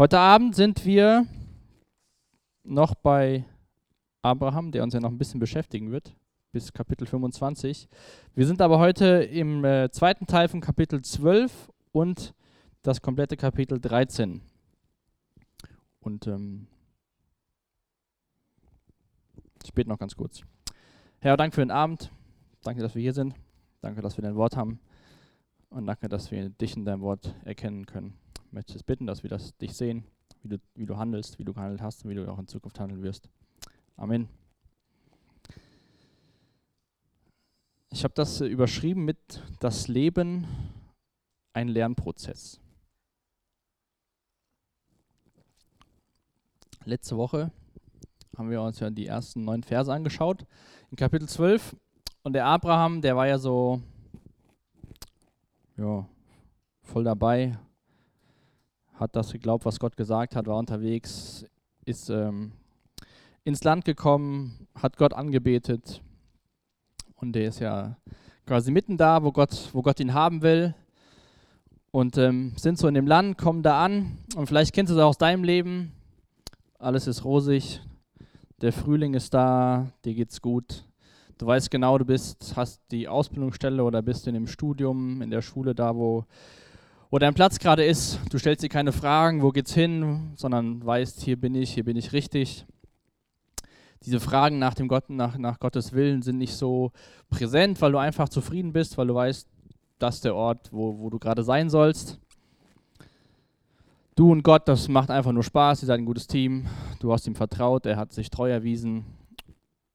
Heute Abend sind wir noch bei Abraham, der uns ja noch ein bisschen beschäftigen wird, bis Kapitel 25. Wir sind aber heute im äh, zweiten Teil von Kapitel 12 und das komplette Kapitel 13. Und ähm, ich bete noch ganz kurz. Herr, danke für den Abend. Danke, dass wir hier sind. Danke, dass wir dein Wort haben. Und danke, dass wir dich in deinem Wort erkennen können. Möchte es bitten, dass wir das, dich sehen, wie du, wie du handelst, wie du gehandelt hast und wie du auch in Zukunft handeln wirst. Amen. Ich habe das äh, überschrieben mit das Leben ein Lernprozess. Letzte Woche haben wir uns ja die ersten neun Verse angeschaut in Kapitel 12 und der Abraham, der war ja so ja, voll dabei, hat das geglaubt, was Gott gesagt hat, war unterwegs, ist ähm, ins Land gekommen, hat Gott angebetet und der ist ja quasi mitten da, wo Gott, wo Gott ihn haben will und ähm, sind so in dem Land, kommen da an und vielleicht kennst du es auch aus deinem Leben, alles ist rosig, der Frühling ist da, dir geht's gut, du weißt genau, du bist, hast die Ausbildungsstelle oder bist in dem Studium, in der Schule da, wo wo dein Platz gerade ist. Du stellst dir keine Fragen, wo geht's hin, sondern weißt, hier bin ich, hier bin ich richtig. Diese Fragen nach dem Gott, nach, nach Gottes Willen sind nicht so präsent, weil du einfach zufrieden bist, weil du weißt, das ist der Ort, wo, wo du gerade sein sollst. Du und Gott, das macht einfach nur Spaß, ihr seid ein gutes Team, du hast ihm vertraut, er hat sich treu erwiesen.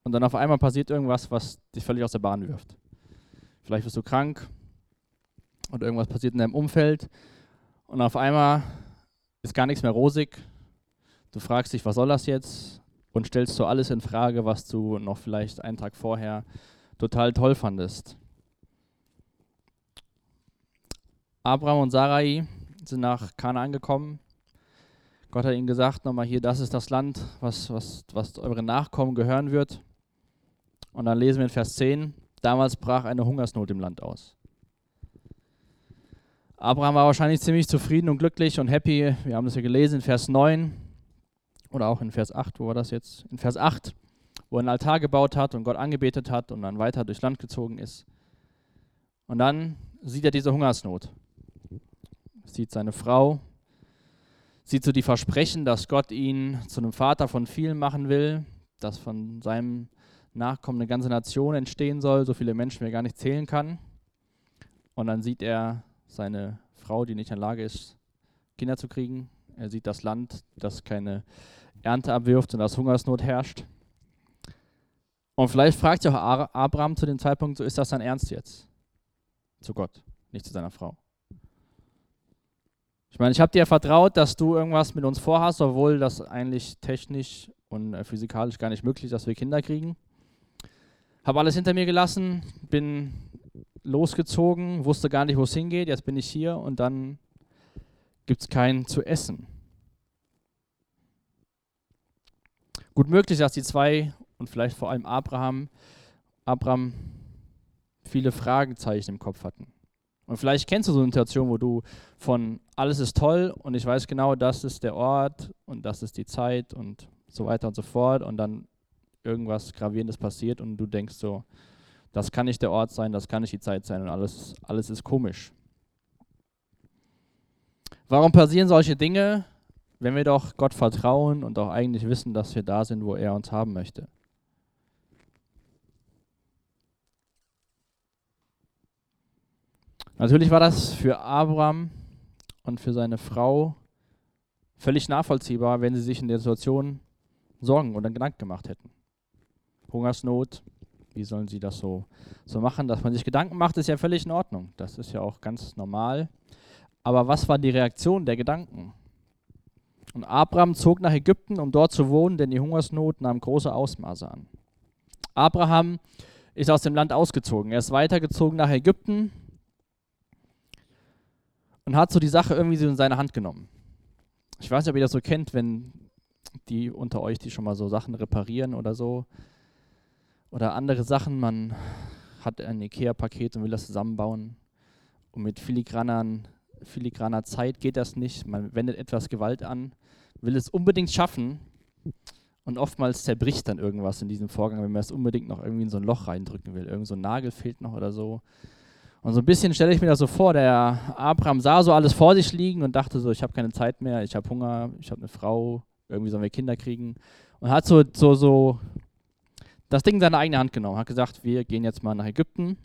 Und dann auf einmal passiert irgendwas, was dich völlig aus der Bahn wirft. Vielleicht wirst du krank, und irgendwas passiert in deinem Umfeld und auf einmal ist gar nichts mehr rosig. Du fragst dich, was soll das jetzt? Und stellst du alles in Frage, was du noch vielleicht einen Tag vorher total toll fandest. Abraham und Sarai sind nach Kanaan gekommen. Gott hat ihnen gesagt, nochmal hier, das ist das Land, was, was, was euren Nachkommen gehören wird. Und dann lesen wir in Vers 10, damals brach eine Hungersnot im Land aus. Abraham war wahrscheinlich ziemlich zufrieden und glücklich und happy. Wir haben das ja gelesen in Vers 9 oder auch in Vers 8, wo war das jetzt? In Vers 8, wo er einen Altar gebaut hat und Gott angebetet hat und dann weiter durchs Land gezogen ist. Und dann sieht er diese Hungersnot. Sieht seine Frau, sieht so die Versprechen, dass Gott ihn zu einem Vater von vielen machen will, dass von seinem Nachkommen eine ganze Nation entstehen soll, so viele Menschen, wie er gar nicht zählen kann. Und dann sieht er seine Frau, die nicht in der Lage ist, Kinder zu kriegen. Er sieht das Land, das keine Ernte abwirft und das Hungersnot herrscht. Und vielleicht fragt sich auch Abraham zu dem Zeitpunkt, so ist das dein Ernst jetzt? Zu Gott, nicht zu seiner Frau. Ich meine, ich habe dir vertraut, dass du irgendwas mit uns vorhast, obwohl das eigentlich technisch und äh, physikalisch gar nicht möglich ist, dass wir Kinder kriegen. Habe alles hinter mir gelassen, bin losgezogen, wusste gar nicht, wo es hingeht, jetzt bin ich hier und dann gibt es keinen zu essen. Gut möglich, dass die zwei und vielleicht vor allem Abraham, Abraham viele Fragezeichen im Kopf hatten. Und vielleicht kennst du so eine Situation, wo du von alles ist toll und ich weiß genau, das ist der Ort und das ist die Zeit und so weiter und so fort und dann irgendwas Gravierendes passiert und du denkst so, das kann nicht der Ort sein, das kann nicht die Zeit sein und alles, alles ist komisch. Warum passieren solche Dinge, wenn wir doch Gott vertrauen und auch eigentlich wissen, dass wir da sind, wo er uns haben möchte? Natürlich war das für Abraham und für seine Frau völlig nachvollziehbar, wenn sie sich in der Situation Sorgen oder Gedanken gemacht hätten. Hungersnot, wie sollen sie das so, so machen? Dass man sich Gedanken macht, ist ja völlig in Ordnung. Das ist ja auch ganz normal. Aber was war die Reaktion der Gedanken? Und Abraham zog nach Ägypten, um dort zu wohnen, denn die Hungersnot nahm große Ausmaße an. Abraham ist aus dem Land ausgezogen. Er ist weitergezogen nach Ägypten und hat so die Sache irgendwie so in seine Hand genommen. Ich weiß nicht, ob ihr das so kennt, wenn die unter euch, die schon mal so Sachen reparieren oder so, oder andere Sachen. Man hat ein IKEA-Paket und will das zusammenbauen. Und mit filigranen filigraner Zeit geht das nicht. Man wendet etwas Gewalt an, will es unbedingt schaffen und oftmals zerbricht dann irgendwas in diesem Vorgang, wenn man es unbedingt noch irgendwie in so ein Loch reindrücken will. Irgend so ein Nagel fehlt noch oder so. Und so ein bisschen stelle ich mir das so vor, der Abraham sah so alles vor sich liegen und dachte so, ich habe keine Zeit mehr, ich habe Hunger, ich habe eine Frau, irgendwie sollen wir Kinder kriegen. Und hat so, so, so das Ding in seine eigene Hand genommen, hat gesagt, wir gehen jetzt mal nach Ägypten,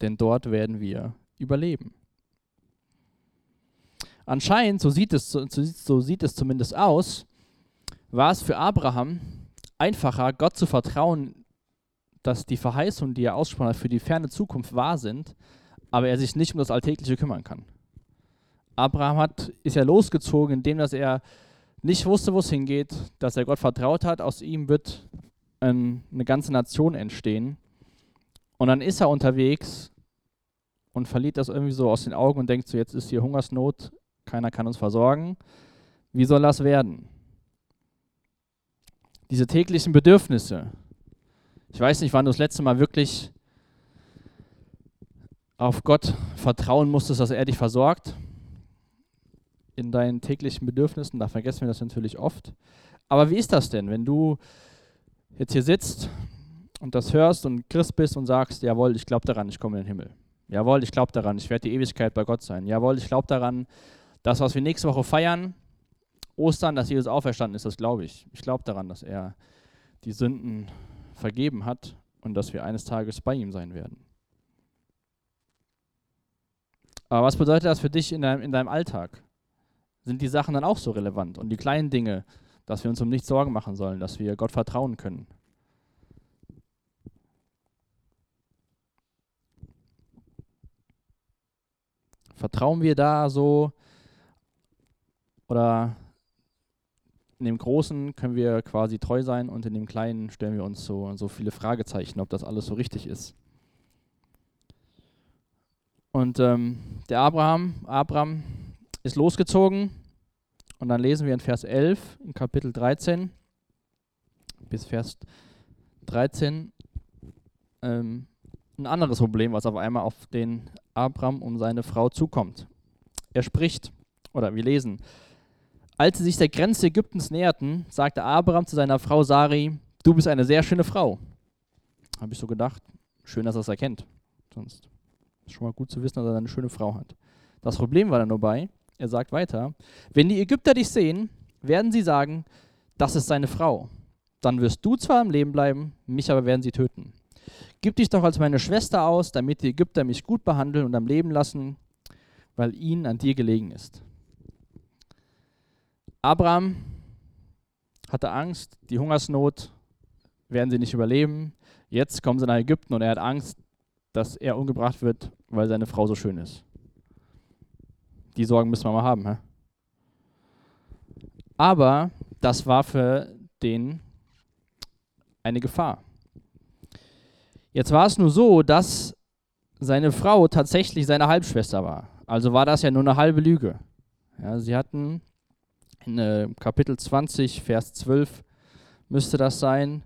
denn dort werden wir überleben. Anscheinend, so sieht es, so, sieht es zumindest aus, war es für Abraham einfacher, Gott zu vertrauen, dass die Verheißungen, die er aussprach, für die ferne Zukunft wahr sind, aber er sich nicht um das Alltägliche kümmern kann. Abraham hat, ist ja losgezogen, indem dass er nicht wusste, wo es hingeht, dass er Gott vertraut hat. Aus ihm wird ein, eine ganze Nation entstehen. Und dann ist er unterwegs und verliert das irgendwie so aus den Augen und denkt so, jetzt ist hier Hungersnot, keiner kann uns versorgen. Wie soll das werden? Diese täglichen Bedürfnisse, ich weiß nicht, wann du das letzte Mal wirklich auf Gott vertrauen musstest, dass er dich versorgt in deinen täglichen Bedürfnissen. Da vergessen wir das natürlich oft. Aber wie ist das denn, wenn du jetzt hier sitzt und das hörst und Christ bist und sagst, jawohl, ich glaube daran, ich komme in den Himmel. Jawohl, ich glaube daran, ich werde die Ewigkeit bei Gott sein. Jawohl, ich glaube daran, das, was wir nächste Woche feiern, Ostern, dass Jesus auferstanden ist, das glaube ich. Ich glaube daran, dass er die Sünden vergeben hat und dass wir eines Tages bei ihm sein werden. Aber was bedeutet das für dich in deinem, in deinem Alltag? Sind die Sachen dann auch so relevant? Und die kleinen Dinge, dass wir uns um nichts Sorgen machen sollen, dass wir Gott vertrauen können? Vertrauen wir da so oder in dem Großen können wir quasi treu sein und in dem Kleinen stellen wir uns so, so viele Fragezeichen, ob das alles so richtig ist. Und ähm, der Abraham, Abraham ist losgezogen und dann lesen wir in Vers 11, in Kapitel 13 bis Vers 13 ähm, ein anderes Problem, was auf einmal auf den Abraham und seine Frau zukommt. Er spricht, oder wir lesen, als sie sich der Grenze Ägyptens näherten, sagte Abraham zu seiner Frau Sari, du bist eine sehr schöne Frau. Habe ich so gedacht. Schön, dass er es erkennt. Sonst ist schon mal gut zu wissen, dass er eine schöne Frau hat. Das Problem war dann nur bei, er sagt weiter, wenn die Ägypter dich sehen, werden sie sagen, das ist seine Frau. Dann wirst du zwar am Leben bleiben, mich aber werden sie töten. Gib dich doch als meine Schwester aus, damit die Ägypter mich gut behandeln und am Leben lassen, weil ihnen an dir gelegen ist. Abraham hatte Angst, die Hungersnot werden sie nicht überleben. Jetzt kommen sie nach Ägypten und er hat Angst, dass er umgebracht wird, weil seine Frau so schön ist. Die Sorgen müssen wir mal haben. Hä? Aber das war für den eine Gefahr. Jetzt war es nur so, dass seine Frau tatsächlich seine Halbschwester war. Also war das ja nur eine halbe Lüge. Ja, sie hatten in äh, Kapitel 20, Vers 12 müsste das sein.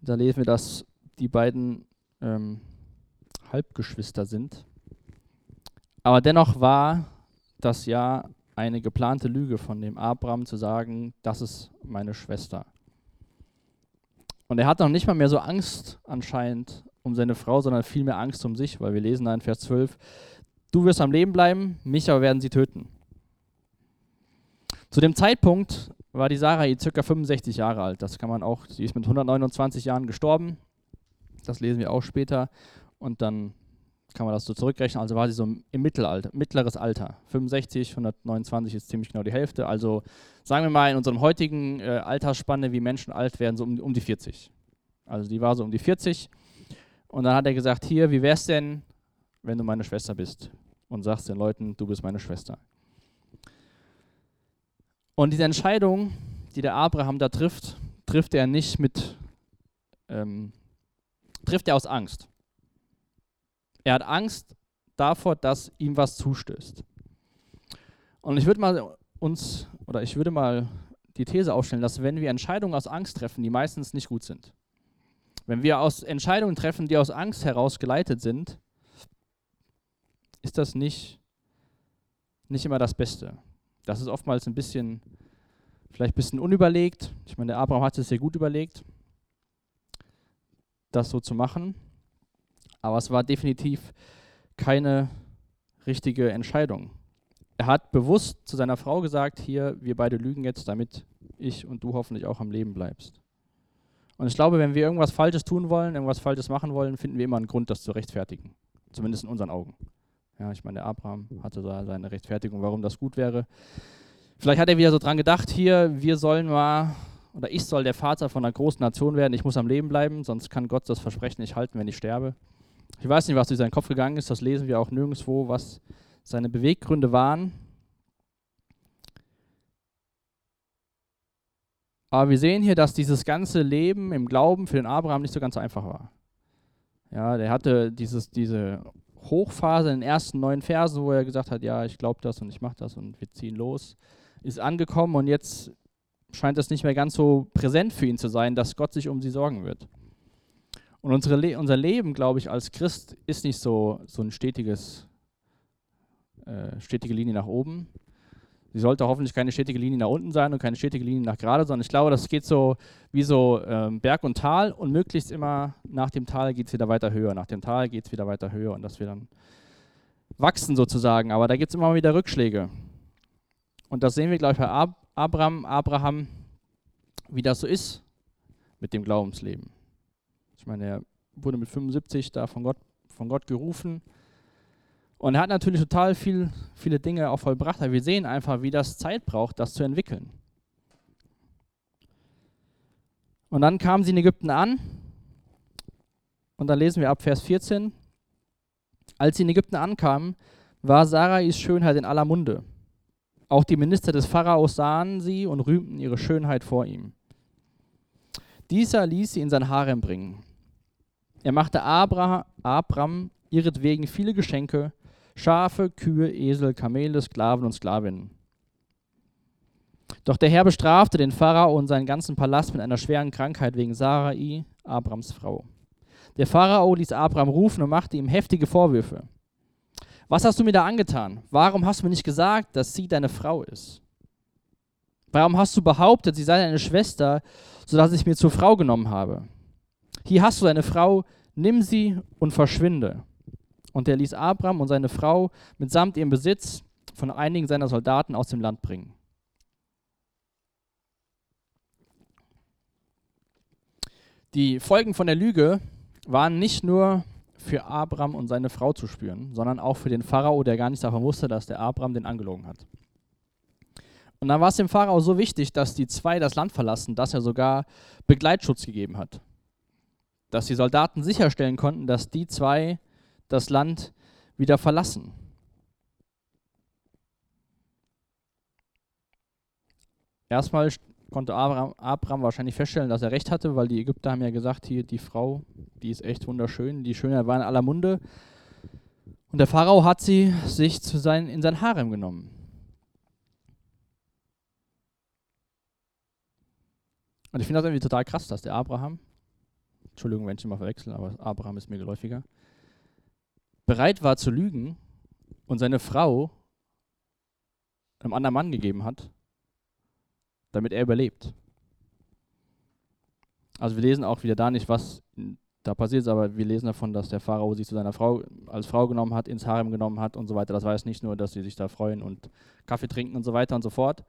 Da lesen wir, dass die beiden ähm, Halbgeschwister sind. Aber dennoch war das ja eine geplante Lüge von dem Abraham zu sagen, das ist meine Schwester. Und er hat noch nicht mal mehr so Angst anscheinend um seine Frau, sondern vielmehr Angst um sich, weil wir lesen da in Vers 12, du wirst am Leben bleiben, mich aber werden sie töten. Zu dem Zeitpunkt war die Sarai ca. 65 Jahre alt. Das kann man auch, sie ist mit 129 Jahren gestorben. Das lesen wir auch später. Und dann kann man das so zurückrechnen. Also war sie so im Mittelalter, mittleres Alter. 65, 129 ist ziemlich genau die Hälfte. Also sagen wir mal in unserem heutigen äh, Altersspanne, wie Menschen alt werden, so um, um die 40. Also die war so um die 40. Und dann hat er gesagt, hier, wie wär's denn, wenn du meine Schwester bist? Und sagst den Leuten, du bist meine Schwester. Und diese Entscheidung, die der Abraham da trifft, trifft er nicht mit, ähm, trifft er aus Angst. Er hat Angst davor, dass ihm was zustößt. Und ich würde mal uns, oder ich würde mal die These aufstellen, dass wenn wir Entscheidungen aus Angst treffen, die meistens nicht gut sind, wenn wir aus Entscheidungen treffen, die aus Angst heraus geleitet sind, ist das nicht nicht immer das Beste. Das ist oftmals ein bisschen, vielleicht ein bisschen unüberlegt. Ich meine, der Abraham hat es sehr gut überlegt, das so zu machen. Aber es war definitiv keine richtige Entscheidung. Er hat bewusst zu seiner Frau gesagt, hier, wir beide lügen jetzt, damit ich und du hoffentlich auch am Leben bleibst. Und ich glaube, wenn wir irgendwas Falsches tun wollen, irgendwas Falsches machen wollen, finden wir immer einen Grund, das zu rechtfertigen. Zumindest in unseren Augen. Ja, ich meine, der Abraham hatte da seine Rechtfertigung, warum das gut wäre. Vielleicht hat er wieder so dran gedacht, hier, wir sollen mal, oder ich soll der Vater von einer großen Nation werden, ich muss am Leben bleiben, sonst kann Gott das Versprechen nicht halten, wenn ich sterbe. Ich weiß nicht, was durch seinen Kopf gegangen ist, das lesen wir auch nirgendwo, was seine Beweggründe waren. Aber wir sehen hier, dass dieses ganze Leben im Glauben für den Abraham nicht so ganz einfach war. Ja, der hatte dieses, diese Hochphase in den ersten neun Versen, wo er gesagt hat, ja, ich glaube das und ich mache das und wir ziehen los, ist angekommen und jetzt scheint es nicht mehr ganz so präsent für ihn zu sein, dass Gott sich um sie sorgen wird. Und unsere Le unser Leben, glaube ich, als Christ ist nicht so, so ein stetiges, äh, stetige Linie nach oben. Sie sollte hoffentlich keine stetige Linie nach unten sein und keine stetige Linie nach gerade, sondern ich glaube, das geht so wie so ähm, Berg und Tal und möglichst immer nach dem Tal geht es wieder weiter höher. Nach dem Tal geht es wieder weiter höher und dass wir dann wachsen sozusagen. Aber da gibt es immer wieder Rückschläge. Und das sehen wir, glaube ich, bei Ab Abraham, Abraham, wie das so ist mit dem Glaubensleben. Ich meine, er wurde mit 75 da von Gott, von Gott gerufen. Und er hat natürlich total viel, viele Dinge auch vollbracht, aber wir sehen einfach, wie das Zeit braucht, das zu entwickeln. Und dann kamen sie in Ägypten an. Und dann lesen wir ab Vers 14. Als sie in Ägypten ankamen, war Sarais Schönheit in aller Munde. Auch die Minister des Pharaos sahen sie und rühmten ihre Schönheit vor ihm. Dieser ließ sie in sein Harem bringen. Er machte Abra, Abram ihretwegen viele Geschenke, Schafe, Kühe, Esel, Kamele, Sklaven und Sklavinnen. Doch der Herr bestrafte den Pharao und seinen ganzen Palast mit einer schweren Krankheit wegen Sarai, Abrams Frau. Der Pharao ließ Abram rufen und machte ihm heftige Vorwürfe. Was hast du mir da angetan? Warum hast du mir nicht gesagt, dass sie deine Frau ist? Warum hast du behauptet, sie sei deine Schwester, sodass ich mir zur Frau genommen habe? Hier hast du deine Frau, nimm sie und verschwinde. Und er ließ Abraham und seine Frau mitsamt ihrem Besitz von einigen seiner Soldaten aus dem Land bringen. Die Folgen von der Lüge waren nicht nur für Abraham und seine Frau zu spüren, sondern auch für den Pharao, der gar nicht davon wusste, dass der Abraham den angelogen hat. Und dann war es dem Pharao so wichtig, dass die zwei das Land verlassen, dass er sogar Begleitschutz gegeben hat dass die Soldaten sicherstellen konnten, dass die zwei das Land wieder verlassen. Erstmal konnte Abraham, Abraham, wahrscheinlich feststellen, dass er recht hatte, weil die Ägypter haben ja gesagt, hier die Frau, die ist echt wunderschön, die Schönheit war in aller Munde. Und der Pharao hat sie sich zu sein, in sein Harem genommen. Und ich finde das irgendwie total krass, dass der Abraham Entschuldigung, wenn ich immer verwechsel, aber Abraham ist mir geläufiger, bereit war zu lügen und seine Frau einem anderen Mann gegeben hat, damit er überlebt. Also wir lesen auch wieder da nicht, was da passiert ist, aber wir lesen davon, dass der Pharao sich zu seiner Frau als Frau genommen hat, ins Harem genommen hat und so weiter. Das war jetzt nicht nur, dass sie sich da freuen und Kaffee trinken und so weiter und so fort.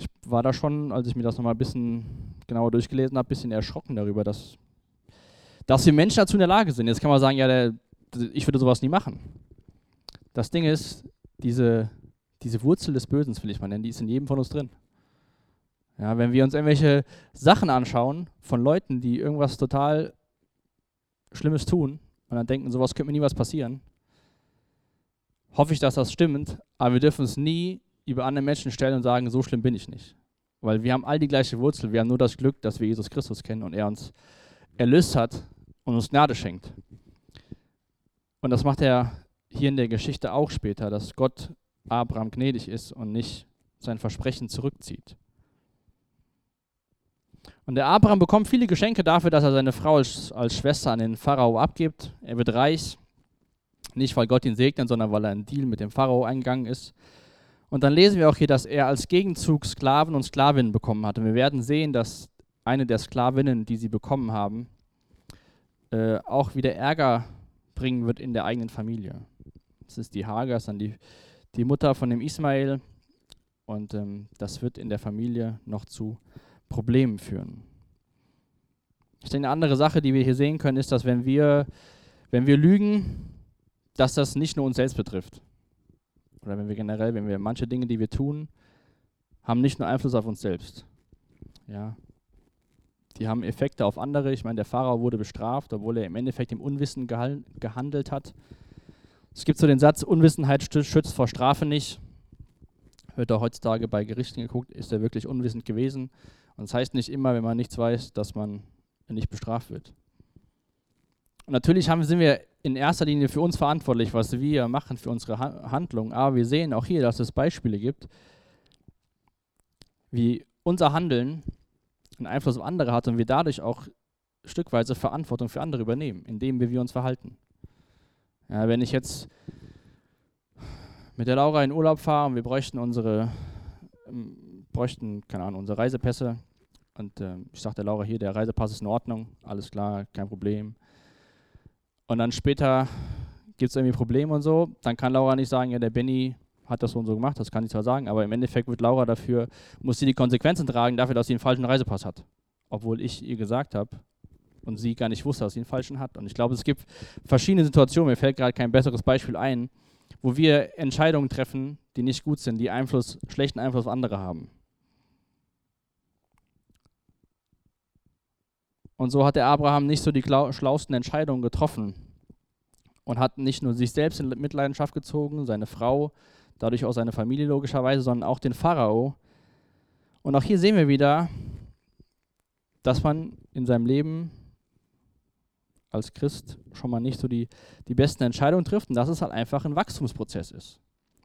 Ich war da schon, als ich mir das nochmal ein bisschen genauer durchgelesen habe, ein bisschen erschrocken darüber, dass, dass wir Menschen dazu in der Lage sind. Jetzt kann man sagen, ja, der, ich würde sowas nie machen. Das Ding ist, diese, diese Wurzel des Bösen, will ich mal nennen, die ist in jedem von uns drin. Ja, wenn wir uns irgendwelche Sachen anschauen von Leuten, die irgendwas total Schlimmes tun und dann denken, sowas könnte mir nie was passieren, hoffe ich, dass das stimmt, aber wir dürfen es nie über andere Menschen stellen und sagen, so schlimm bin ich nicht. Weil wir haben all die gleiche Wurzel. Wir haben nur das Glück, dass wir Jesus Christus kennen und er uns erlöst hat und uns Gnade schenkt. Und das macht er hier in der Geschichte auch später, dass Gott Abraham gnädig ist und nicht sein Versprechen zurückzieht. Und der Abraham bekommt viele Geschenke dafür, dass er seine Frau als, als Schwester an den Pharao abgibt. Er wird reich. Nicht, weil Gott ihn segnet, sondern weil er einen Deal mit dem Pharao eingegangen ist. Und dann lesen wir auch hier, dass er als Gegenzug Sklaven und Sklavinnen bekommen hat. Und wir werden sehen, dass eine der Sklavinnen, die sie bekommen haben, äh, auch wieder Ärger bringen wird in der eigenen Familie. Das ist die Hagar, dann die, die Mutter von dem Ismael. Und ähm, das wird in der Familie noch zu Problemen führen. Ich denke, eine andere Sache, die wir hier sehen können, ist, dass wenn wir, wenn wir lügen, dass das nicht nur uns selbst betrifft. Oder wenn wir generell, wenn wir manche Dinge, die wir tun, haben nicht nur Einfluss auf uns selbst. Ja. Die haben Effekte auf andere. Ich meine, der Pharao wurde bestraft, obwohl er im Endeffekt im Unwissen gehandelt hat. Es gibt so den Satz, Unwissenheit schützt vor Strafe nicht. Wird da heutzutage bei Gerichten geguckt, ist er wirklich unwissend gewesen. Und das heißt nicht immer, wenn man nichts weiß, dass man nicht bestraft wird. Natürlich haben, sind wir in erster Linie für uns verantwortlich, was wir machen für unsere Handlungen. Aber wir sehen auch hier, dass es Beispiele gibt, wie unser Handeln einen Einfluss auf andere hat und wir dadurch auch stückweise Verantwortung für andere übernehmen, indem wir, wir uns verhalten. Ja, wenn ich jetzt mit der Laura in Urlaub fahre und wir bräuchten unsere, ähm, bräuchten, keine Ahnung, unsere Reisepässe und äh, ich sage der Laura hier, der Reisepass ist in Ordnung, alles klar, kein Problem. Und dann später gibt es irgendwie Probleme und so, dann kann Laura nicht sagen, ja, der Benny hat das so und so gemacht, das kann ich zwar sagen, aber im Endeffekt wird Laura dafür, muss sie die Konsequenzen tragen dafür, dass sie einen falschen Reisepass hat. Obwohl ich ihr gesagt habe, und sie gar nicht wusste, dass sie einen falschen hat. Und ich glaube, es gibt verschiedene Situationen, mir fällt gerade kein besseres Beispiel ein, wo wir Entscheidungen treffen, die nicht gut sind, die Einfluss, schlechten Einfluss auf andere haben. Und so hat der Abraham nicht so die schlausten Entscheidungen getroffen und hat nicht nur sich selbst in Mitleidenschaft gezogen, seine Frau, dadurch auch seine Familie logischerweise, sondern auch den Pharao. Und auch hier sehen wir wieder, dass man in seinem Leben als Christ schon mal nicht so die, die besten Entscheidungen trifft und dass es halt einfach ein Wachstumsprozess ist.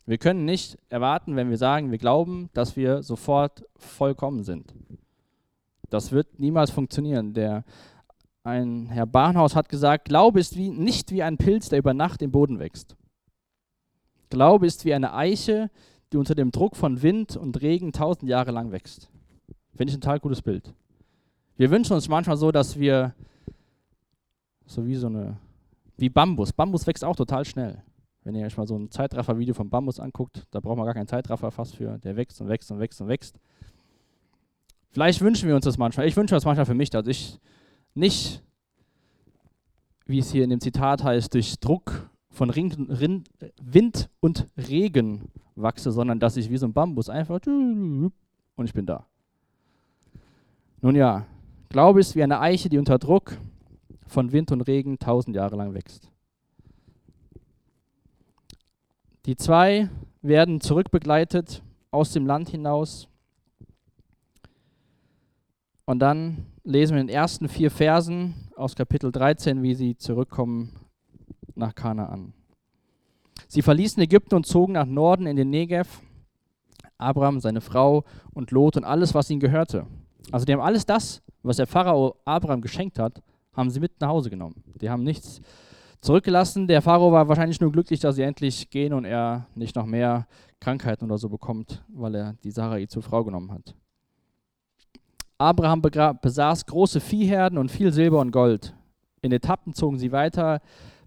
Wir können nicht erwarten, wenn wir sagen, wir glauben, dass wir sofort vollkommen sind. Das wird niemals funktionieren. Der, ein Herr Barnhaus hat gesagt, Glaube ist wie, nicht wie ein Pilz, der über Nacht im Boden wächst. Glaube ist wie eine Eiche, die unter dem Druck von Wind und Regen tausend Jahre lang wächst. Finde ich ein total gutes Bild. Wir wünschen uns manchmal so, dass wir so wie so eine, wie Bambus. Bambus wächst auch total schnell. Wenn ihr euch mal so ein Zeitraffer-Video von Bambus anguckt, da braucht man gar keinen Zeitraffer fast für. Der wächst und wächst und wächst und wächst. Vielleicht wünschen wir uns das manchmal. Ich wünsche das manchmal für mich, dass ich nicht, wie es hier in dem Zitat heißt, durch Druck von Ring, Rin, Wind und Regen wachse, sondern dass ich wie so ein Bambus einfach und ich bin da. Nun ja, Glaube ist wie eine Eiche, die unter Druck von Wind und Regen tausend Jahre lang wächst. Die zwei werden zurückbegleitet aus dem Land hinaus. Und dann lesen wir in den ersten vier Versen aus Kapitel 13, wie sie zurückkommen nach Kanaan. Sie verließen Ägypten und zogen nach Norden in den Negev. Abraham, seine Frau und Lot und alles, was ihnen gehörte. Also die haben alles das, was der Pharao Abraham geschenkt hat, haben sie mit nach Hause genommen. Die haben nichts zurückgelassen. Der Pharao war wahrscheinlich nur glücklich, dass sie endlich gehen und er nicht noch mehr Krankheiten oder so bekommt, weil er die Sarai zur Frau genommen hat. Abraham besaß große Viehherden und viel Silber und Gold. In Etappen zogen sie weiter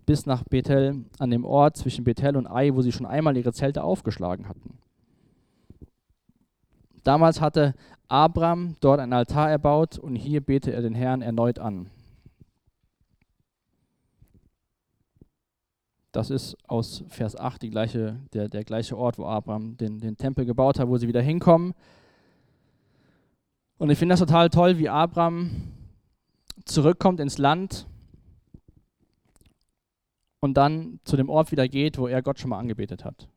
bis nach Bethel, an dem Ort zwischen Bethel und Ai, wo sie schon einmal ihre Zelte aufgeschlagen hatten. Damals hatte Abraham dort ein Altar erbaut und hier bete er den Herrn erneut an. Das ist aus Vers 8 die gleiche, der, der gleiche Ort, wo Abraham den, den Tempel gebaut hat, wo sie wieder hinkommen. Und ich finde das total toll, wie Abraham zurückkommt ins Land und dann zu dem Ort wieder geht, wo er Gott schon mal angebetet hat.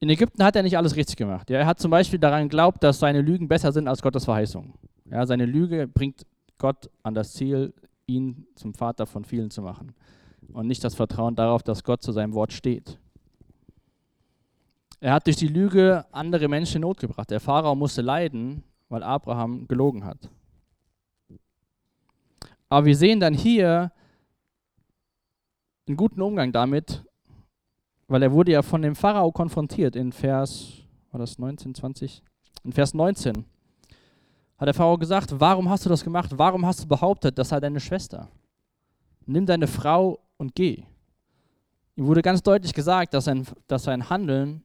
In Ägypten hat er nicht alles richtig gemacht. Ja, er hat zum Beispiel daran geglaubt, dass seine Lügen besser sind als Gottes Verheißung. Ja, seine Lüge bringt Gott an das Ziel, ihn zum Vater von vielen zu machen. Und nicht das Vertrauen darauf, dass Gott zu seinem Wort steht. Er hat durch die Lüge andere Menschen in Not gebracht. Der Pharao musste leiden, weil Abraham gelogen hat. Aber wir sehen dann hier, einen guten Umgang damit, weil er wurde ja von dem Pharao konfrontiert in Vers, war das 19, 20? In Vers 19 hat der Pharao gesagt, warum hast du das gemacht? Warum hast du behauptet, das sei deine Schwester? Nimm deine Frau und geh. Ihm wurde ganz deutlich gesagt, dass sein, dass sein Handeln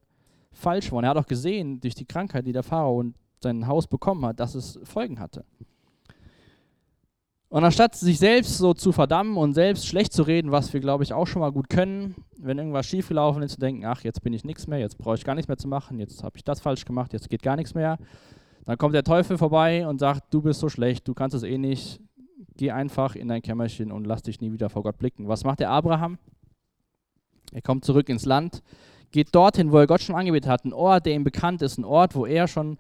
falsch war. Und er hat auch gesehen, durch die Krankheit, die der Pharao und sein Haus bekommen hat, dass es Folgen hatte. Und anstatt sich selbst so zu verdammen und selbst schlecht zu reden, was wir, glaube ich, auch schon mal gut können, wenn irgendwas schiefgelaufen ist, zu denken, ach, jetzt bin ich nichts mehr, jetzt brauche ich gar nichts mehr zu machen, jetzt habe ich das falsch gemacht, jetzt geht gar nichts mehr. Dann kommt der Teufel vorbei und sagt, du bist so schlecht, du kannst es eh nicht, geh einfach in dein Kämmerchen und lass dich nie wieder vor Gott blicken. Was macht der Abraham? Er kommt zurück ins Land, geht dorthin, wo er Gott schon angebetet hat, ein Ort, der ihm bekannt ist, ein Ort, wo er schon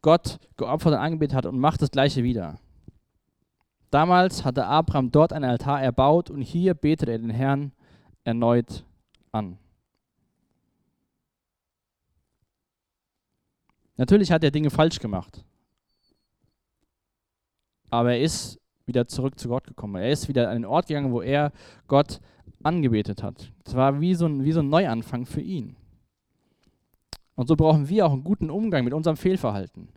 Gott geopfert und angebetet hat und macht das gleiche wieder. Damals hatte Abraham dort einen Altar erbaut und hier betet er den Herrn erneut an. Natürlich hat er Dinge falsch gemacht. Aber er ist wieder zurück zu Gott gekommen. Er ist wieder an den Ort gegangen, wo er Gott angebetet hat. Es war wie so, ein, wie so ein Neuanfang für ihn. Und so brauchen wir auch einen guten Umgang mit unserem Fehlverhalten.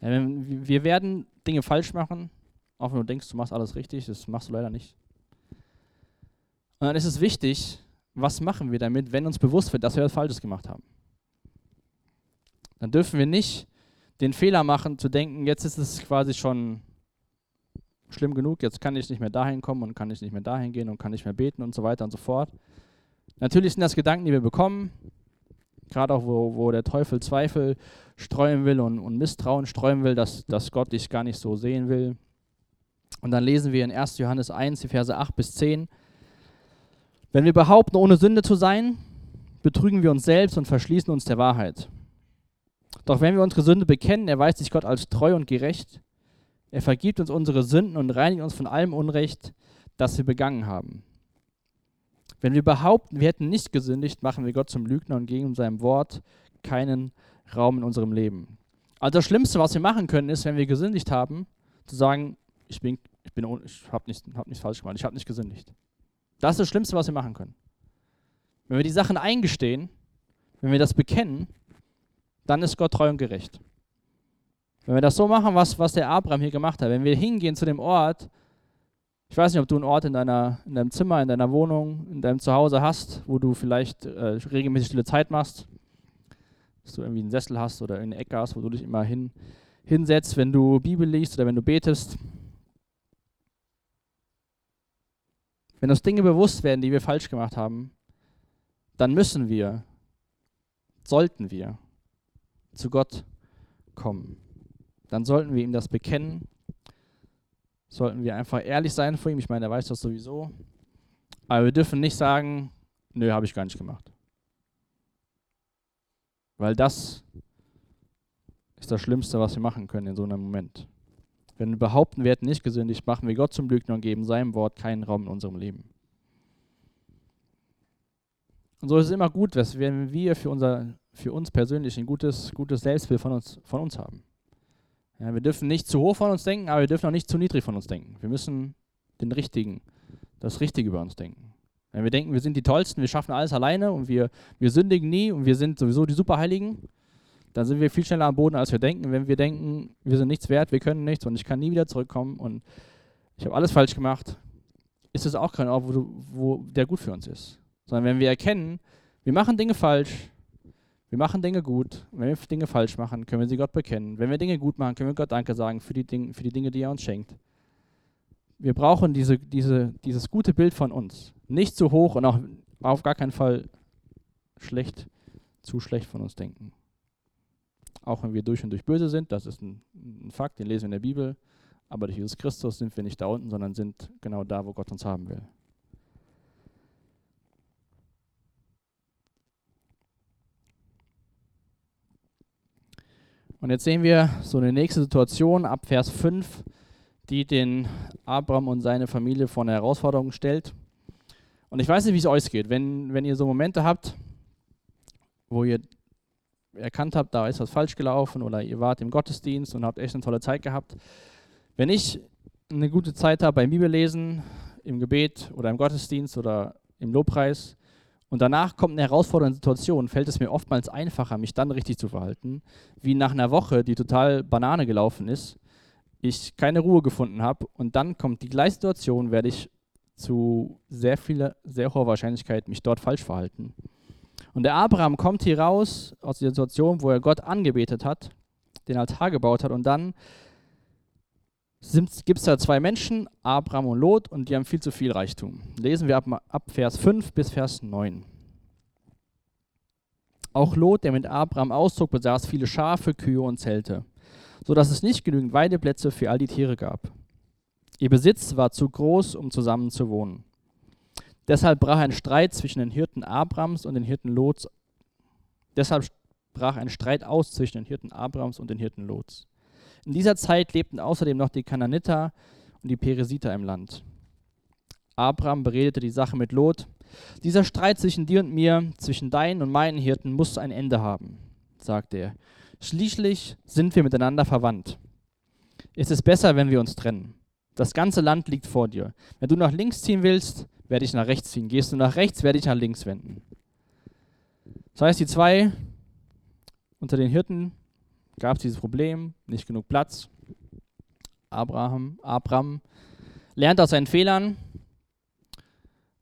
Ja, wir werden Dinge falsch machen, auch wenn du denkst, du machst alles richtig, das machst du leider nicht. Und dann ist es wichtig, was machen wir damit, wenn uns bewusst wird, dass wir etwas Falsches gemacht haben. Dann dürfen wir nicht den Fehler machen, zu denken, jetzt ist es quasi schon schlimm genug, jetzt kann ich nicht mehr dahin kommen und kann ich nicht mehr dahin gehen und kann nicht mehr beten und so weiter und so fort. Natürlich sind das Gedanken, die wir bekommen, gerade auch wo, wo der Teufel Zweifel streuen will und, und Misstrauen streuen will, dass, dass Gott dich gar nicht so sehen will, und dann lesen wir in 1. Johannes 1, die Verse 8 bis 10. Wenn wir behaupten, ohne Sünde zu sein, betrügen wir uns selbst und verschließen uns der Wahrheit. Doch wenn wir unsere Sünde bekennen, erweist sich Gott als treu und gerecht. Er vergibt uns unsere Sünden und reinigt uns von allem Unrecht, das wir begangen haben. Wenn wir behaupten, wir hätten nicht gesündigt, machen wir Gott zum Lügner und geben seinem Wort keinen Raum in unserem Leben. Also das Schlimmste, was wir machen können, ist, wenn wir gesündigt haben, zu sagen, ich bin, ich bin, ich habe nicht, hab nichts falsch gemacht, ich habe nicht gesündigt. Das ist das Schlimmste, was wir machen können. Wenn wir die Sachen eingestehen, wenn wir das bekennen, dann ist Gott treu und gerecht. Wenn wir das so machen, was, was der Abraham hier gemacht hat, wenn wir hingehen zu dem Ort, ich weiß nicht, ob du einen Ort in, deiner, in deinem Zimmer, in deiner Wohnung, in deinem Zuhause hast, wo du vielleicht äh, regelmäßig stille Zeit machst, dass du irgendwie einen Sessel hast oder eine Ecke hast, wo du dich immer hin, hinsetzt, wenn du Bibel liest oder wenn du betest. Wenn uns Dinge bewusst werden, die wir falsch gemacht haben, dann müssen wir, sollten wir zu Gott kommen. Dann sollten wir ihm das bekennen. Sollten wir einfach ehrlich sein vor ihm. Ich meine, er weiß das sowieso. Aber wir dürfen nicht sagen, nö, habe ich gar nicht gemacht. Weil das ist das Schlimmste, was wir machen können in so einem Moment. Wenn wir behaupten, wir hätten nicht gesündigt, machen wir Gott zum Lügner und geben seinem Wort keinen Raum in unserem Leben. Und so ist es immer gut, wenn wir für, unser, für uns persönlich ein gutes, gutes Selbstbild von uns, von uns haben. Ja, wir dürfen nicht zu hoch von uns denken, aber wir dürfen auch nicht zu niedrig von uns denken. Wir müssen den richtigen, das Richtige über uns denken. Wenn wir denken, wir sind die Tollsten, wir schaffen alles alleine und wir, wir sündigen nie und wir sind sowieso die Superheiligen, dann sind wir viel schneller am Boden, als wir denken. Wenn wir denken, wir sind nichts wert, wir können nichts und ich kann nie wieder zurückkommen und ich habe alles falsch gemacht, ist es auch kein Ort, wo, wo der gut für uns ist. Sondern wenn wir erkennen, wir machen Dinge falsch, wir machen Dinge gut. Wenn wir Dinge falsch machen, können wir sie Gott bekennen. Wenn wir Dinge gut machen, können wir Gott Danke sagen für die, Dinge, für die Dinge, die er uns schenkt. Wir brauchen diese, diese, dieses gute Bild von uns. Nicht zu hoch und auch auf gar keinen Fall schlecht, zu schlecht von uns denken. Auch wenn wir durch und durch böse sind, das ist ein, ein Fakt, den lesen wir in der Bibel. Aber durch Jesus Christus sind wir nicht da unten, sondern sind genau da, wo Gott uns haben will. Und jetzt sehen wir so eine nächste Situation ab Vers 5, die den Abraham und seine Familie vor eine Herausforderung stellt. Und ich weiß nicht, wie es euch geht. Wenn, wenn ihr so Momente habt, wo ihr erkannt habt, da ist was falsch gelaufen oder ihr wart im Gottesdienst und habt echt eine tolle Zeit gehabt. Wenn ich eine gute Zeit habe beim Bibellesen, im Gebet oder im Gottesdienst oder im Lobpreis und danach kommt eine herausfordernde Situation, fällt es mir oftmals einfacher, mich dann richtig zu verhalten, wie nach einer Woche, die total Banane gelaufen ist, ich keine Ruhe gefunden habe. Und dann kommt die gleiche Situation, werde ich zu sehr vieler, sehr hoher Wahrscheinlichkeit mich dort falsch verhalten. Und der Abraham kommt hier raus aus der Situation, wo er Gott angebetet hat, den Altar gebaut hat. Und dann gibt es da zwei Menschen, Abraham und Lot, und die haben viel zu viel Reichtum. Lesen wir ab, ab Vers 5 bis Vers 9. Auch Lot, der mit Abraham auszog, besaß viele Schafe, Kühe und Zelte, so dass es nicht genügend Weideplätze für all die Tiere gab. Ihr Besitz war zu groß, um zusammen zu wohnen. Deshalb brach ein Streit zwischen den Hirten Abrams und den Hirten Lots. Deshalb brach ein Streit aus zwischen den Hirten Abrams und den Hirten Lots. In dieser Zeit lebten außerdem noch die Kananiter und die Peresiter im Land. Abraham beredete die Sache mit Lot. Dieser Streit zwischen dir und mir, zwischen deinen und meinen Hirten, muss ein Ende haben, sagte er. Schließlich sind wir miteinander verwandt. Es ist besser, wenn wir uns trennen. Das ganze Land liegt vor dir. Wenn du nach links ziehen willst, werde ich nach rechts ziehen. Gehst du nach rechts, werde ich nach links wenden. Das heißt, die zwei unter den Hirten gab es dieses Problem, nicht genug Platz. Abraham, Abraham lernt aus seinen Fehlern,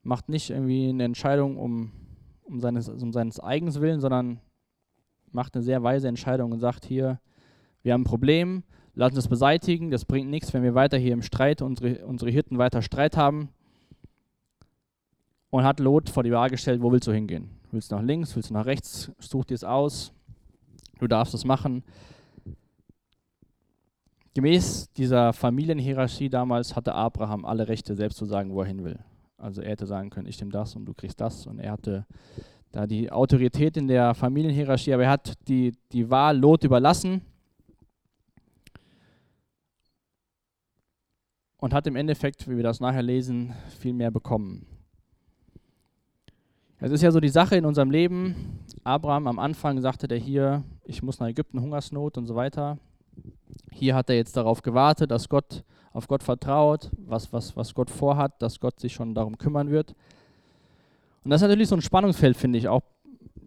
macht nicht irgendwie eine Entscheidung um, um, seines, um seines eigens Willen, sondern macht eine sehr weise Entscheidung und sagt hier, wir haben ein Problem, lass uns das beseitigen, das bringt nichts, wenn wir weiter hier im Streit, unsere, unsere Hirten weiter Streit haben. Und hat Lot vor die Wahl gestellt, wo willst du hingehen? Willst du nach links, willst du nach rechts, such dir es aus, du darfst es machen. Gemäß dieser Familienhierarchie damals hatte Abraham alle Rechte, selbst zu sagen, wo er hin will. Also er hätte sagen können, ich nehme das und du kriegst das. Und er hatte da die Autorität in der Familienhierarchie, aber er hat die, die Wahl Lot überlassen und hat im Endeffekt, wie wir das nachher lesen, viel mehr bekommen. Es ist ja so die Sache in unserem Leben. Abraham am Anfang sagte der hier, ich muss nach Ägypten, Hungersnot und so weiter. Hier hat er jetzt darauf gewartet, dass Gott auf Gott vertraut, was, was, was Gott vorhat, dass Gott sich schon darum kümmern wird. Und das ist natürlich so ein Spannungsfeld, finde ich, auch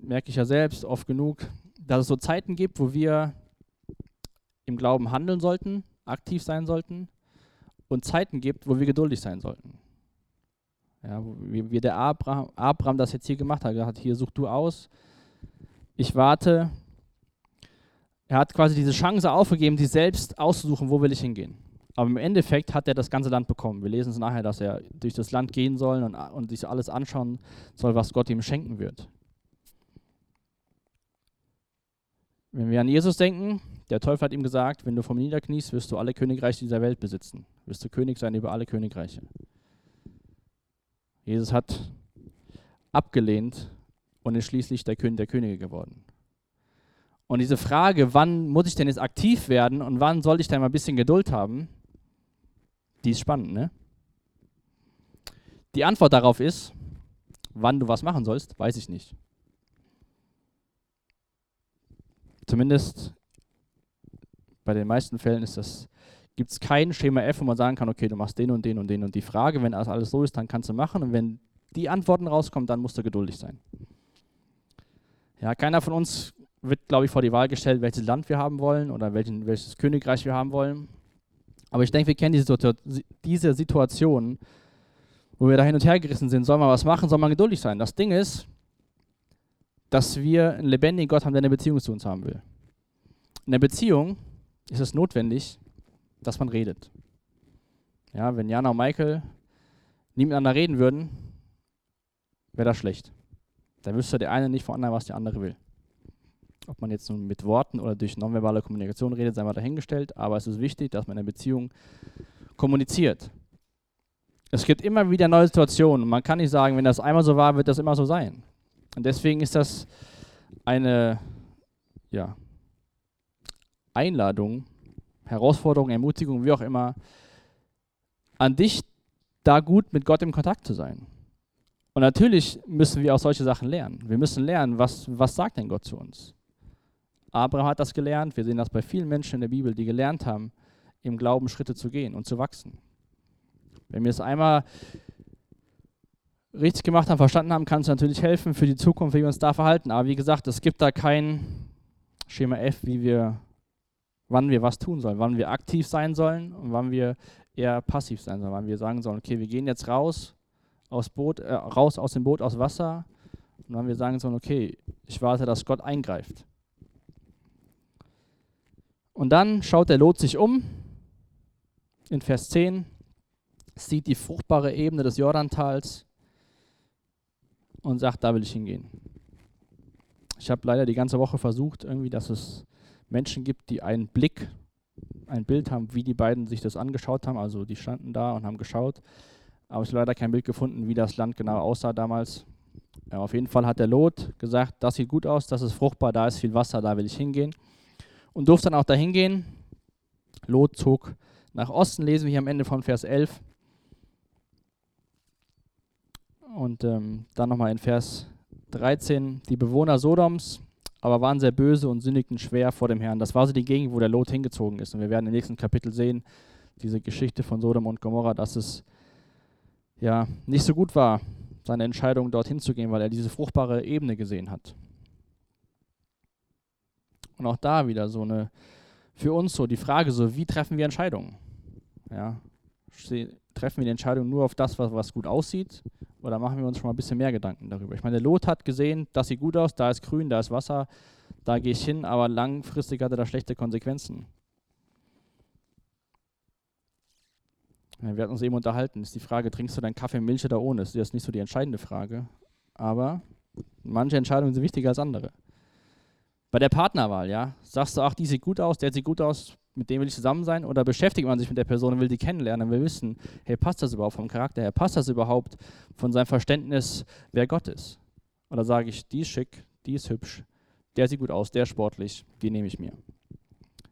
merke ich ja selbst oft genug, dass es so Zeiten gibt, wo wir im Glauben handeln sollten, aktiv sein sollten und Zeiten gibt, wo wir geduldig sein sollten. Ja, wie, wie der Abraham, Abraham das jetzt hier gemacht hat, hat hier such du aus, ich warte, er hat quasi diese Chance aufgegeben, sich selbst auszusuchen, wo will ich hingehen. Aber im Endeffekt hat er das ganze Land bekommen. Wir lesen es nachher, dass er durch das Land gehen soll und, und sich alles anschauen soll, was Gott ihm schenken wird. Wenn wir an Jesus denken, der Teufel hat ihm gesagt, wenn du vom niederkniest, wirst du alle Königreiche dieser Welt besitzen. Wirst du König sein über alle Königreiche. Jesus hat abgelehnt und ist schließlich der König der Könige geworden. Und diese Frage, wann muss ich denn jetzt aktiv werden und wann soll ich denn mal ein bisschen Geduld haben, die ist spannend, ne? Die Antwort darauf ist, wann du was machen sollst, weiß ich nicht. Zumindest bei den meisten Fällen ist das, gibt es kein Schema F, wo man sagen kann, okay, du machst den und den und den und die Frage, wenn das alles so ist, dann kannst du machen und wenn die Antworten rauskommen, dann musst du geduldig sein. Ja, keiner von uns wird, glaube ich, vor die Wahl gestellt, welches Land wir haben wollen oder welchen, welches Königreich wir haben wollen. Aber ich denke, wir kennen diese, Situation, wo wir da hin und her gerissen sind. Soll man was machen, soll man geduldig sein. Das Ding ist, dass wir einen lebendigen Gott haben, der eine Beziehung zu uns haben will. In der Beziehung ist es notwendig, dass man redet. Ja, wenn Jana und Michael nie miteinander reden würden, wäre das schlecht. Dann wüsste der eine nicht von anderen, was der andere will. Ob man jetzt nun mit Worten oder durch nonverbale Kommunikation redet, sei mal dahingestellt, aber es ist wichtig, dass man in einer Beziehung kommuniziert. Es gibt immer wieder neue Situationen. Man kann nicht sagen, wenn das einmal so war, wird das immer so sein. Und deswegen ist das eine ja, Einladung, Herausforderung, Ermutigung, wie auch immer, an dich, da gut mit Gott im Kontakt zu sein. Und natürlich müssen wir auch solche Sachen lernen. Wir müssen lernen, was, was sagt denn Gott zu uns? Abraham hat das gelernt. Wir sehen das bei vielen Menschen in der Bibel, die gelernt haben, im Glauben Schritte zu gehen und zu wachsen. Wenn wir es einmal richtig gemacht haben, verstanden haben, kann es natürlich helfen für die Zukunft, wie wir uns da verhalten. Aber wie gesagt, es gibt da kein Schema F, wie wir, wann wir was tun sollen, wann wir aktiv sein sollen und wann wir eher passiv sein sollen, wann wir sagen sollen, okay, wir gehen jetzt raus aus Boot, äh, raus aus dem Boot aus Wasser und wann wir sagen sollen, okay, ich warte, dass Gott eingreift. Und dann schaut der Lot sich um in Vers 10, sieht die fruchtbare Ebene des Jordantals und sagt, da will ich hingehen. Ich habe leider die ganze Woche versucht, irgendwie, dass es Menschen gibt, die einen Blick, ein Bild haben, wie die beiden sich das angeschaut haben. Also die standen da und haben geschaut. Aber ich habe leider kein Bild gefunden, wie das Land genau aussah damals. Ja, auf jeden Fall hat der Lot gesagt, das sieht gut aus, das ist fruchtbar, da ist viel Wasser, da will ich hingehen. Und durfte dann auch dahin gehen. Lot zog nach Osten, lesen wir hier am Ende von Vers 11. Und ähm, dann nochmal in Vers 13, die Bewohner Sodoms aber waren sehr böse und sündigten schwer vor dem Herrn. Das war so die Gegend, wo der Lot hingezogen ist. Und wir werden im nächsten Kapitel sehen, diese Geschichte von Sodom und Gomorra, dass es ja nicht so gut war, seine Entscheidung dorthin zu gehen, weil er diese fruchtbare Ebene gesehen hat. Und auch da wieder so eine, für uns so die Frage, so wie treffen wir Entscheidungen? Ja, treffen wir die Entscheidung nur auf das, was, was gut aussieht? Oder machen wir uns schon mal ein bisschen mehr Gedanken darüber? Ich meine, der Lot hat gesehen, das sieht gut aus, da ist grün, da ist Wasser, da gehe ich hin, aber langfristig hatte das schlechte Konsequenzen. Wir hatten uns eben unterhalten, ist die Frage, trinkst du deinen Kaffee, Milch oder ohne? Das ist jetzt nicht so die entscheidende Frage, aber manche Entscheidungen sind wichtiger als andere. Bei der Partnerwahl, ja, sagst du, ach, die sieht gut aus, der sieht gut aus, mit dem will ich zusammen sein? Oder beschäftigt man sich mit der Person und will die kennenlernen will wissen, hey, passt das überhaupt vom Charakter her? Passt das überhaupt von seinem Verständnis, wer Gott ist? Oder sage ich, die ist schick, die ist hübsch, der sieht gut aus, der ist sportlich, die nehme ich mir.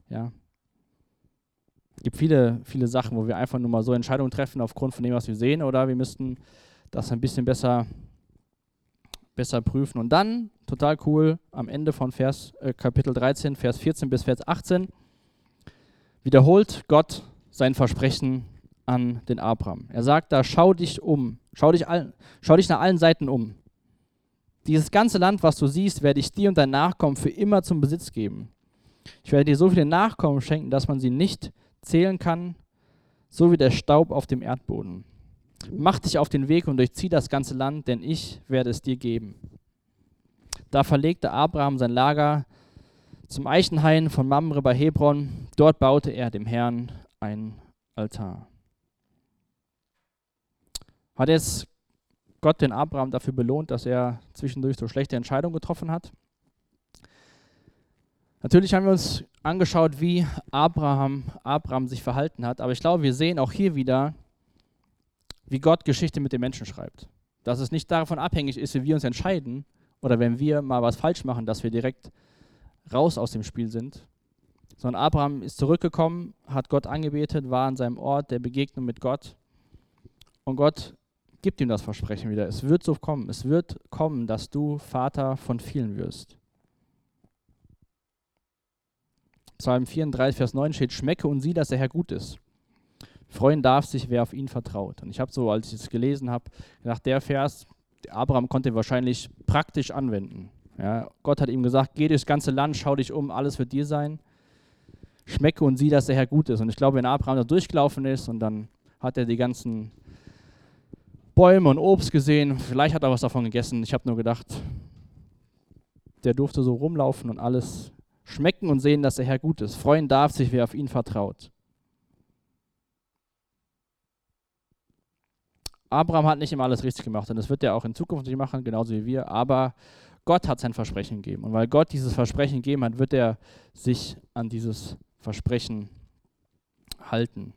Ja. Es gibt viele, viele Sachen, wo wir einfach nur mal so Entscheidungen treffen aufgrund von dem, was wir sehen, oder wir müssten das ein bisschen besser, besser prüfen. Und dann, total cool, am Ende von Vers, äh, Kapitel 13, Vers 14 bis Vers 18, wiederholt Gott sein Versprechen an den Abraham. Er sagt da, schau dich um, schau dich, all, schau dich nach allen Seiten um. Dieses ganze Land, was du siehst, werde ich dir und dein Nachkommen für immer zum Besitz geben. Ich werde dir so viele Nachkommen schenken, dass man sie nicht zählen kann, so wie der Staub auf dem Erdboden. Mach dich auf den Weg und durchzieh das ganze Land, denn ich werde es dir geben. Da verlegte Abraham sein Lager zum Eichenhain von Mamre bei Hebron. Dort baute er dem Herrn ein Altar. Hat jetzt Gott den Abraham dafür belohnt, dass er zwischendurch so schlechte Entscheidungen getroffen hat? Natürlich haben wir uns angeschaut, wie Abraham, Abraham sich verhalten hat, aber ich glaube, wir sehen auch hier wieder, wie Gott Geschichte mit den Menschen schreibt. Dass es nicht davon abhängig ist, wie wir uns entscheiden oder wenn wir mal was falsch machen, dass wir direkt raus aus dem Spiel sind, sondern Abraham ist zurückgekommen, hat Gott angebetet, war an seinem Ort der Begegnung mit Gott und Gott gibt ihm das Versprechen wieder. Es wird so kommen, es wird kommen, dass du Vater von vielen wirst. Psalm 34, Vers 9 steht, schmecke und sieh, dass der Herr gut ist. Freuen darf sich, wer auf ihn vertraut. Und ich habe so, als ich es gelesen habe, gedacht, der Vers, Abraham konnte wahrscheinlich praktisch anwenden. Ja, Gott hat ihm gesagt, geh durchs ganze Land, schau dich um, alles wird dir sein. Schmecke und sieh, dass der Herr gut ist. Und ich glaube, wenn Abraham da durchgelaufen ist und dann hat er die ganzen Bäume und Obst gesehen, vielleicht hat er was davon gegessen. Ich habe nur gedacht, der durfte so rumlaufen und alles schmecken und sehen, dass der Herr gut ist. Freuen darf sich, wer auf ihn vertraut. Abraham hat nicht immer alles richtig gemacht und das wird er auch in Zukunft nicht machen, genauso wie wir, aber Gott hat sein Versprechen gegeben. Und weil Gott dieses Versprechen gegeben hat, wird er sich an dieses Versprechen halten.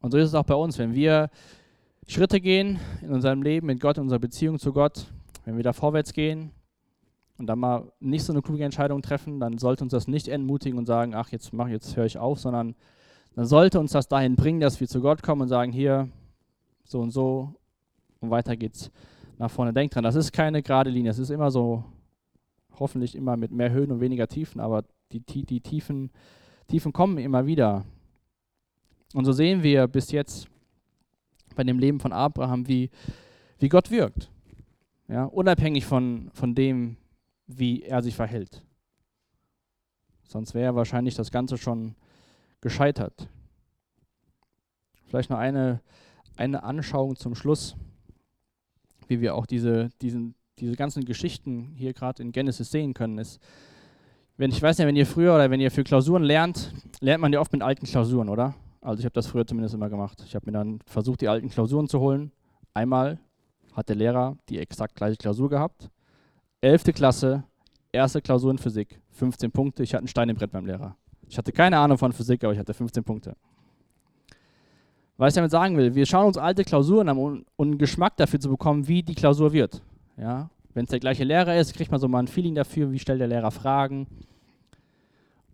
Und so ist es auch bei uns, wenn wir Schritte gehen in unserem Leben mit Gott, in unserer Beziehung zu Gott, wenn wir da vorwärts gehen und dann mal nicht so eine kluge Entscheidung treffen, dann sollte uns das nicht entmutigen und sagen, ach, jetzt mach, jetzt höre ich auf, sondern dann sollte uns das dahin bringen, dass wir zu Gott kommen und sagen, hier, so und so, und weiter geht's nach vorne. Denkt dran, das ist keine gerade Linie. Es ist immer so, hoffentlich immer mit mehr Höhen und weniger Tiefen, aber die, die, die Tiefen, Tiefen kommen immer wieder. Und so sehen wir bis jetzt bei dem Leben von Abraham, wie, wie Gott wirkt. Ja, unabhängig von, von dem, wie er sich verhält. Sonst wäre wahrscheinlich das Ganze schon gescheitert. Vielleicht noch eine, eine Anschauung zum Schluss, wie wir auch diese, diesen, diese ganzen Geschichten hier gerade in Genesis sehen können, ist, wenn ich weiß nicht, wenn ihr früher oder wenn ihr für Klausuren lernt, lernt man ja oft mit alten Klausuren, oder? Also ich habe das früher zumindest immer gemacht. Ich habe mir dann versucht, die alten Klausuren zu holen. Einmal hat der Lehrer die exakt gleiche Klausur gehabt. Elfte Klasse, erste Klausur in Physik, 15 Punkte. Ich hatte einen Stein im Brett beim Lehrer. Ich hatte keine Ahnung von Physik, aber ich hatte 15 Punkte. Was ich damit sagen will, wir schauen uns alte Klausuren an, um einen Geschmack dafür zu bekommen, wie die Klausur wird. Ja? Wenn es der gleiche Lehrer ist, kriegt man so mal ein Feeling dafür, wie stellt der Lehrer Fragen.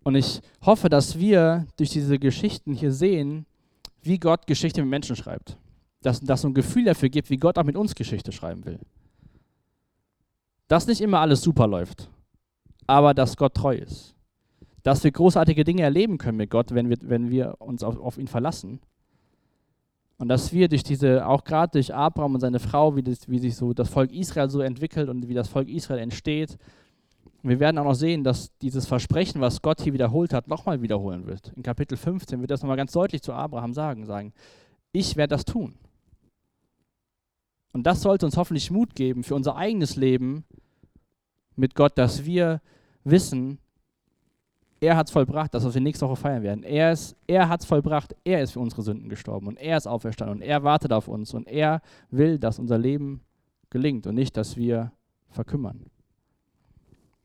Und ich hoffe, dass wir durch diese Geschichten hier sehen, wie Gott Geschichte mit Menschen schreibt. Dass das so ein Gefühl dafür gibt, wie Gott auch mit uns Geschichte schreiben will. Dass nicht immer alles super läuft, aber dass Gott treu ist. Dass wir großartige Dinge erleben können mit Gott, wenn wir, wenn wir uns auf, auf ihn verlassen. Und dass wir durch diese, auch gerade durch Abraham und seine Frau, wie, das, wie sich so das Volk Israel so entwickelt und wie das Volk Israel entsteht, wir werden auch noch sehen, dass dieses Versprechen, was Gott hier wiederholt hat, nochmal wiederholen wird. In Kapitel 15 wird das nochmal ganz deutlich zu Abraham sagen, sagen, ich werde das tun. Und das sollte uns hoffentlich Mut geben für unser eigenes Leben mit Gott, dass wir wissen, er hat es vollbracht, das, was wir nächste Woche feiern werden. Er, er hat es vollbracht, er ist für unsere Sünden gestorben und er ist auferstanden und er wartet auf uns und er will, dass unser Leben gelingt und nicht, dass wir verkümmern.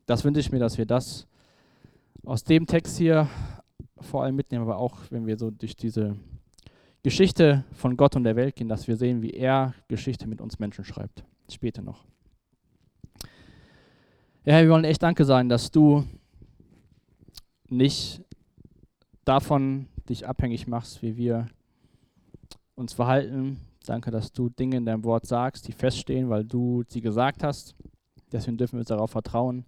Das wünsche ich mir, dass wir das aus dem Text hier vor allem mitnehmen, aber auch wenn wir so durch diese Geschichte von Gott und der Welt gehen, dass wir sehen, wie er Geschichte mit uns Menschen schreibt. Später noch. Ja, wir wollen echt Danke sagen, dass du nicht davon dich abhängig machst, wie wir uns verhalten. Danke, dass du Dinge in deinem Wort sagst, die feststehen, weil du sie gesagt hast. Deswegen dürfen wir uns darauf vertrauen.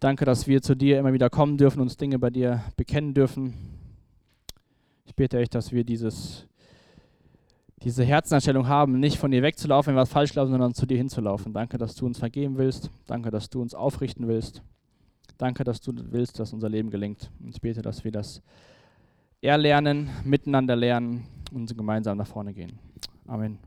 Danke, dass wir zu dir immer wieder kommen dürfen, uns Dinge bei dir bekennen dürfen. Ich bete echt, dass wir dieses, diese Herzenanstellung haben, nicht von dir wegzulaufen, wenn wir falsch laufen, sondern zu dir hinzulaufen. Danke, dass du uns vergeben willst. Danke, dass du uns aufrichten willst. Danke, dass du willst, dass unser Leben gelingt. Und ich bete, dass wir das erlernen, miteinander lernen und gemeinsam nach vorne gehen. Amen.